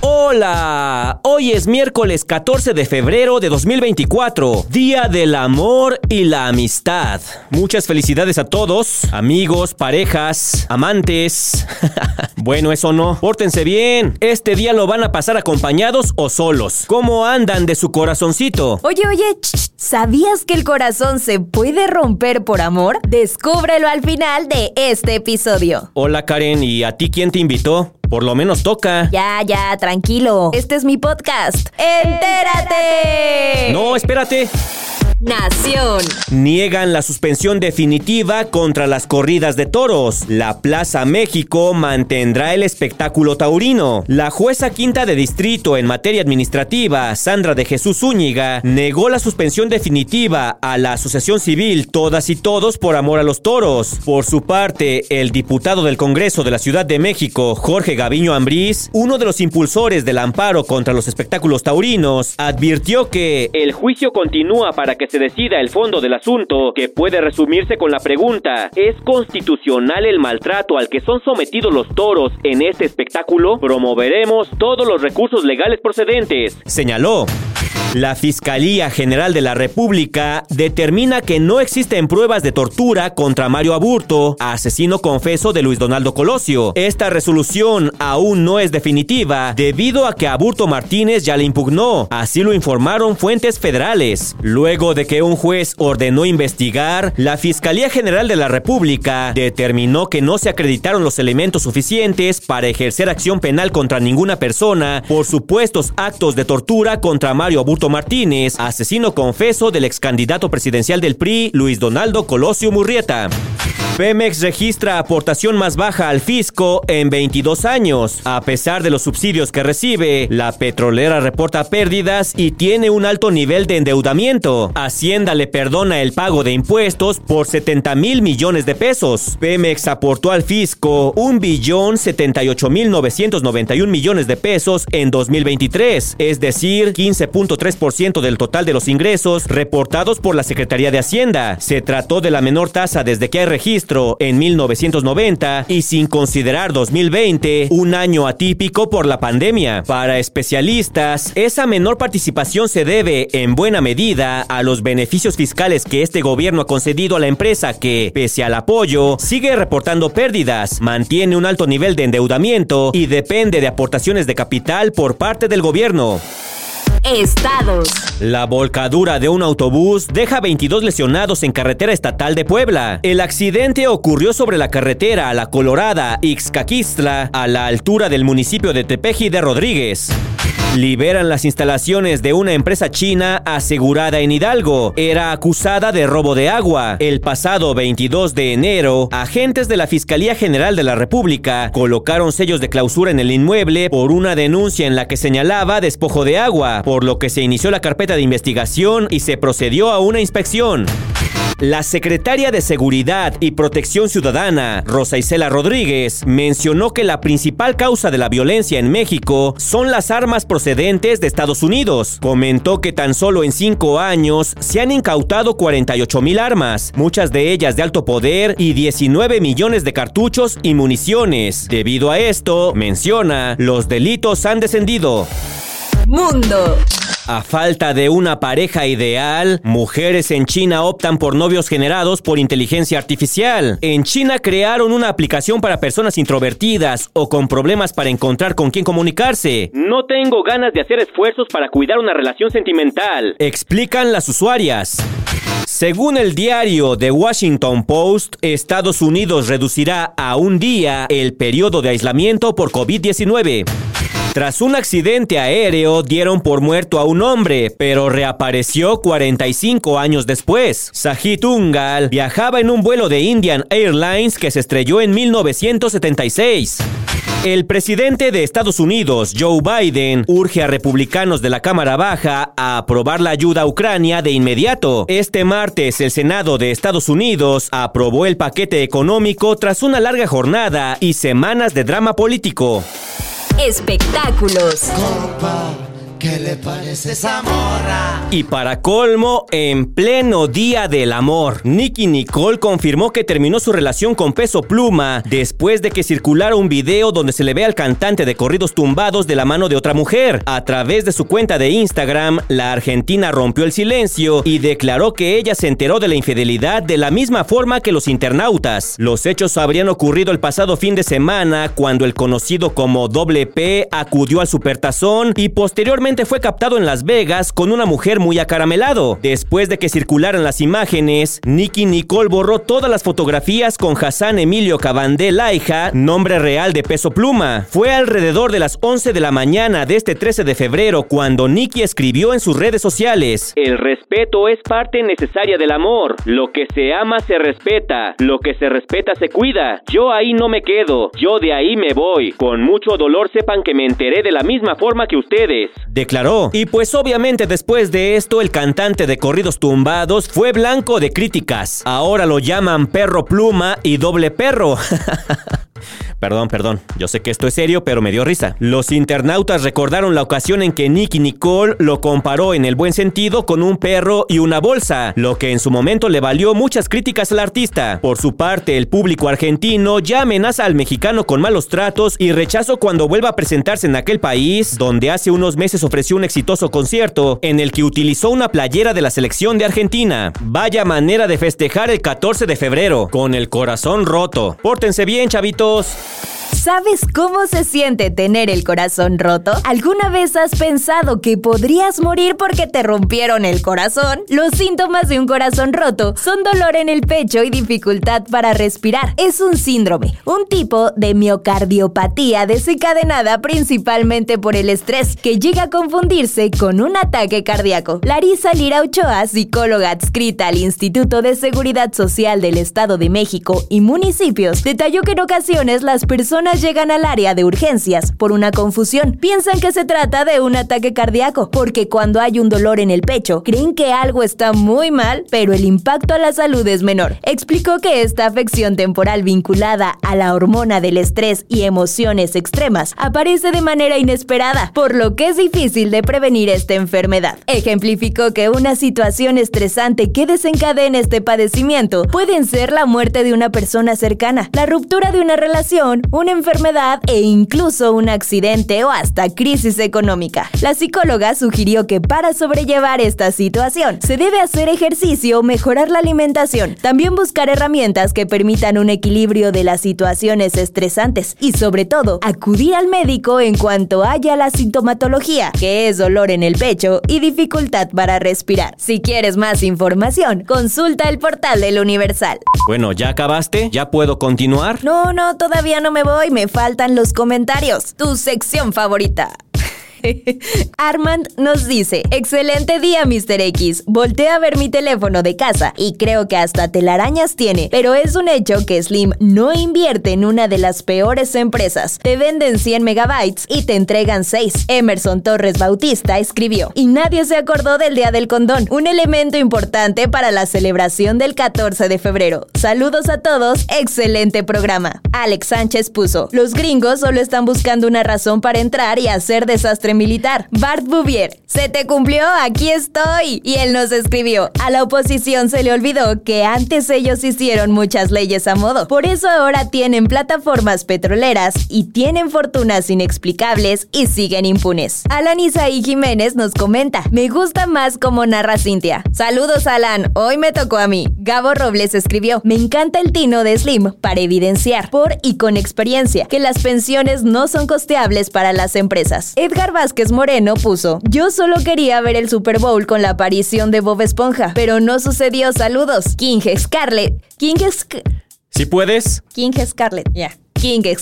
Hola, hoy es miércoles 14 de febrero de 2024, Día del Amor y la Amistad. Muchas felicidades a todos, amigos, parejas, amantes. bueno, eso no, pórtense bien. Este día lo van a pasar acompañados o solos. ¿Cómo andan de su corazoncito? Oye, oye, ¿sabías que el corazón se puede romper por amor? Descúbrelo al final de este episodio. Hola Karen, ¿y a ti quién te invitó? Por lo menos toca. Ya, ya, tranquilo. Este es mi podcast. ¡Entérate! No, espérate. Nación. Niegan la suspensión definitiva contra las corridas de toros. La Plaza México mantendrá el espectáculo taurino. La jueza quinta de distrito en materia administrativa, Sandra de Jesús Zúñiga, negó la suspensión definitiva a la Asociación Civil Todas y Todos por Amor a los Toros. Por su parte, el diputado del Congreso de la Ciudad de México, Jorge Gaviño Ambrís, uno de los impulsores del amparo contra los espectáculos taurinos, advirtió que el juicio continúa para que se decida el fondo del asunto, que puede resumirse con la pregunta, ¿es constitucional el maltrato al que son sometidos los toros en este espectáculo? Promoveremos todos los recursos legales procedentes, señaló. La Fiscalía General de la República determina que no existen pruebas de tortura contra Mario Aburto, asesino confeso de Luis Donaldo Colosio. Esta resolución aún no es definitiva debido a que Aburto Martínez ya la impugnó, así lo informaron fuentes federales. Luego de que un juez ordenó investigar, la Fiscalía General de la República determinó que no se acreditaron los elementos suficientes para ejercer acción penal contra ninguna persona por supuestos actos de tortura contra Mario Aburto Martínez, asesino confeso del ex candidato presidencial del PRI, Luis Donaldo Colosio Murrieta. Pemex registra aportación más baja al fisco en 22 años. A pesar de los subsidios que recibe, la petrolera reporta pérdidas y tiene un alto nivel de endeudamiento. Hacienda le perdona el pago de impuestos por 70 mil millones de pesos. Pemex aportó al fisco un billón 78 mil 991 millones de pesos en 2023, es decir, 15.3% del total de los ingresos reportados por la Secretaría de Hacienda. Se trató de la menor tasa desde que hay registro en 1990 y sin considerar 2020 un año atípico por la pandemia. Para especialistas, esa menor participación se debe en buena medida a los beneficios fiscales que este gobierno ha concedido a la empresa que, pese al apoyo, sigue reportando pérdidas, mantiene un alto nivel de endeudamiento y depende de aportaciones de capital por parte del gobierno. Estados. La volcadura de un autobús deja 22 lesionados en carretera estatal de Puebla. El accidente ocurrió sobre la carretera a La Colorada, Ixcaquistla, a la altura del municipio de Tepeji de Rodríguez. Liberan las instalaciones de una empresa china asegurada en Hidalgo. Era acusada de robo de agua. El pasado 22 de enero, agentes de la Fiscalía General de la República colocaron sellos de clausura en el inmueble por una denuncia en la que señalaba despojo de agua, por lo que se inició la carpeta de investigación y se procedió a una inspección. La secretaria de Seguridad y Protección Ciudadana, Rosa Isela Rodríguez, mencionó que la principal causa de la violencia en México son las armas procedentes de Estados Unidos. Comentó que tan solo en cinco años se han incautado 48 mil armas, muchas de ellas de alto poder y 19 millones de cartuchos y municiones. Debido a esto, menciona, los delitos han descendido. Mundo. A falta de una pareja ideal, mujeres en China optan por novios generados por inteligencia artificial. En China crearon una aplicación para personas introvertidas o con problemas para encontrar con quién comunicarse. No tengo ganas de hacer esfuerzos para cuidar una relación sentimental, explican las usuarias. Según el diario The Washington Post, Estados Unidos reducirá a un día el periodo de aislamiento por COVID-19. Tras un accidente aéreo dieron por muerto a un hombre, pero reapareció 45 años después. Sajid Ungal viajaba en un vuelo de Indian Airlines que se estrelló en 1976. El presidente de Estados Unidos, Joe Biden, urge a republicanos de la Cámara Baja a aprobar la ayuda a Ucrania de inmediato. Este martes, el Senado de Estados Unidos aprobó el paquete económico tras una larga jornada y semanas de drama político. Espectáculos. ¿Qué le parece esa morra? Y para colmo, en pleno día del amor, Nicky Nicole confirmó que terminó su relación con Peso Pluma después de que circulara un video donde se le ve al cantante de corridos tumbados de la mano de otra mujer. A través de su cuenta de Instagram, la argentina rompió el silencio y declaró que ella se enteró de la infidelidad de la misma forma que los internautas. Los hechos habrían ocurrido el pasado fin de semana cuando el conocido como WP acudió al supertazón y posteriormente fue captado en Las Vegas con una mujer muy acaramelado. Después de que circularan las imágenes, Nicky Nicole borró todas las fotografías con Hassan Emilio Cabandé Laija, nombre real de Peso Pluma. Fue alrededor de las 11 de la mañana de este 13 de febrero cuando Nicky escribió en sus redes sociales: El respeto es parte necesaria del amor. Lo que se ama se respeta, lo que se respeta se cuida. Yo ahí no me quedo, yo de ahí me voy. Con mucho dolor sepan que me enteré de la misma forma que ustedes declaró. Y pues obviamente después de esto el cantante de corridos tumbados fue blanco de críticas. Ahora lo llaman perro pluma y doble perro. Perdón, perdón. Yo sé que esto es serio, pero me dio risa. Los internautas recordaron la ocasión en que Nicky Nicole lo comparó en el buen sentido con un perro y una bolsa, lo que en su momento le valió muchas críticas al artista. Por su parte, el público argentino ya amenaza al mexicano con malos tratos y rechazo cuando vuelva a presentarse en aquel país, donde hace unos meses ofreció un exitoso concierto en el que utilizó una playera de la selección de Argentina. Vaya manera de festejar el 14 de febrero, con el corazón roto. Pórtense bien, chavitos. ¿Sabes cómo se siente tener el corazón roto? ¿Alguna vez has pensado que podrías morir porque te rompieron el corazón? Los síntomas de un corazón roto son dolor en el pecho y dificultad para respirar. Es un síndrome, un tipo de miocardiopatía desencadenada principalmente por el estrés, que llega a confundirse con un ataque cardíaco. Larisa Lira Ochoa, psicóloga adscrita al Instituto de Seguridad Social del Estado de México y municipios, detalló que en ocasiones las personas llegan al área de urgencias por una confusión. Piensan que se trata de un ataque cardíaco, porque cuando hay un dolor en el pecho, creen que algo está muy mal, pero el impacto a la salud es menor. Explicó que esta afección temporal vinculada a la hormona del estrés y emociones extremas aparece de manera inesperada, por lo que es difícil de prevenir esta enfermedad. Ejemplificó que una situación estresante que desencadena este padecimiento pueden ser la muerte de una persona cercana, la ruptura de una relación, una enfermedad enfermedad e incluso un accidente o hasta crisis económica. La psicóloga sugirió que para sobrellevar esta situación se debe hacer ejercicio, mejorar la alimentación, también buscar herramientas que permitan un equilibrio de las situaciones estresantes y sobre todo acudir al médico en cuanto haya la sintomatología, que es dolor en el pecho y dificultad para respirar. Si quieres más información, consulta el portal del Universal. Bueno, ¿ya acabaste? ¿Ya puedo continuar? No, no, todavía no me voy me faltan los comentarios. Tu sección favorita. Armand nos dice, excelente día Mr. X, volteé a ver mi teléfono de casa y creo que hasta telarañas tiene, pero es un hecho que Slim no invierte en una de las peores empresas. Te venden 100 megabytes y te entregan 6. Emerson Torres Bautista escribió, y nadie se acordó del Día del Condón, un elemento importante para la celebración del 14 de febrero. Saludos a todos, excelente programa. Alex Sánchez puso, los gringos solo están buscando una razón para entrar y hacer desastre militar. Bart Bouvier, se te cumplió, aquí estoy. Y él nos escribió, a la oposición se le olvidó que antes ellos hicieron muchas leyes a modo. Por eso ahora tienen plataformas petroleras y tienen fortunas inexplicables y siguen impunes. Alan Isaí Jiménez nos comenta, me gusta más como narra Cintia. Saludos Alan, hoy me tocó a mí. Gabo Robles escribió, me encanta el tino de Slim para evidenciar por y con experiencia que las pensiones no son costeables para las empresas. Edgar Vázquez Moreno puso, yo solo quería ver el Super Bowl con la aparición de Bob Esponja, pero no sucedió. Saludos. King Scarlett. King Si puedes. King Scarlett, ya. King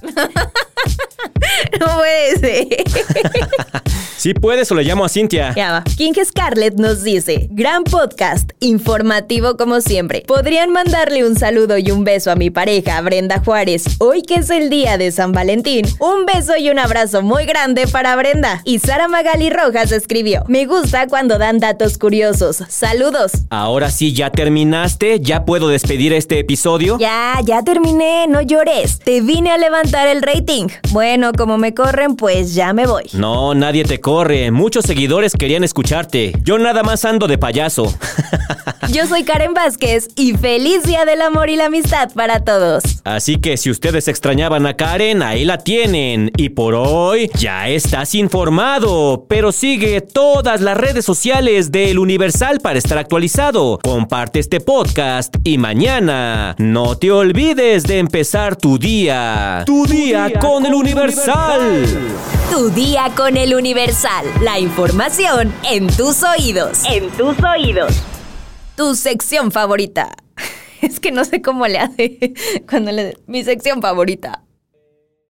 no puede ser. Si puedes o le llamo a Cintia. Ya va. King Scarlett nos dice, gran podcast, informativo como siempre. ¿Podrían mandarle un saludo y un beso a mi pareja, Brenda Juárez, hoy que es el día de San Valentín? Un beso y un abrazo muy grande para Brenda. Y Sara Magali Rojas escribió, me gusta cuando dan datos curiosos. Saludos. Ahora sí, ya terminaste, ya puedo despedir este episodio. Ya, ya terminé, no llores. Te vine a levantar el rating. Bueno, Bueno, como me corren, pues ya me voy. No, nadie te corre. Muchos seguidores querían escucharte. Yo nada más ando de payaso. Yo soy Karen Vázquez y feliz Día del Amor y la Amistad para todos. Así que si ustedes extrañaban a Karen, ahí la tienen. Y por hoy ya estás informado. Pero sigue todas las redes sociales del Universal para estar actualizado. Comparte este podcast y mañana no te olvides de empezar tu día. Tu, día, con, el Universal. Tu día con el Universal. La información en tus oídos. En tus oídos. Tu sección favorita. Es que no sé cómo le hace cuando le... Mi sección favorita.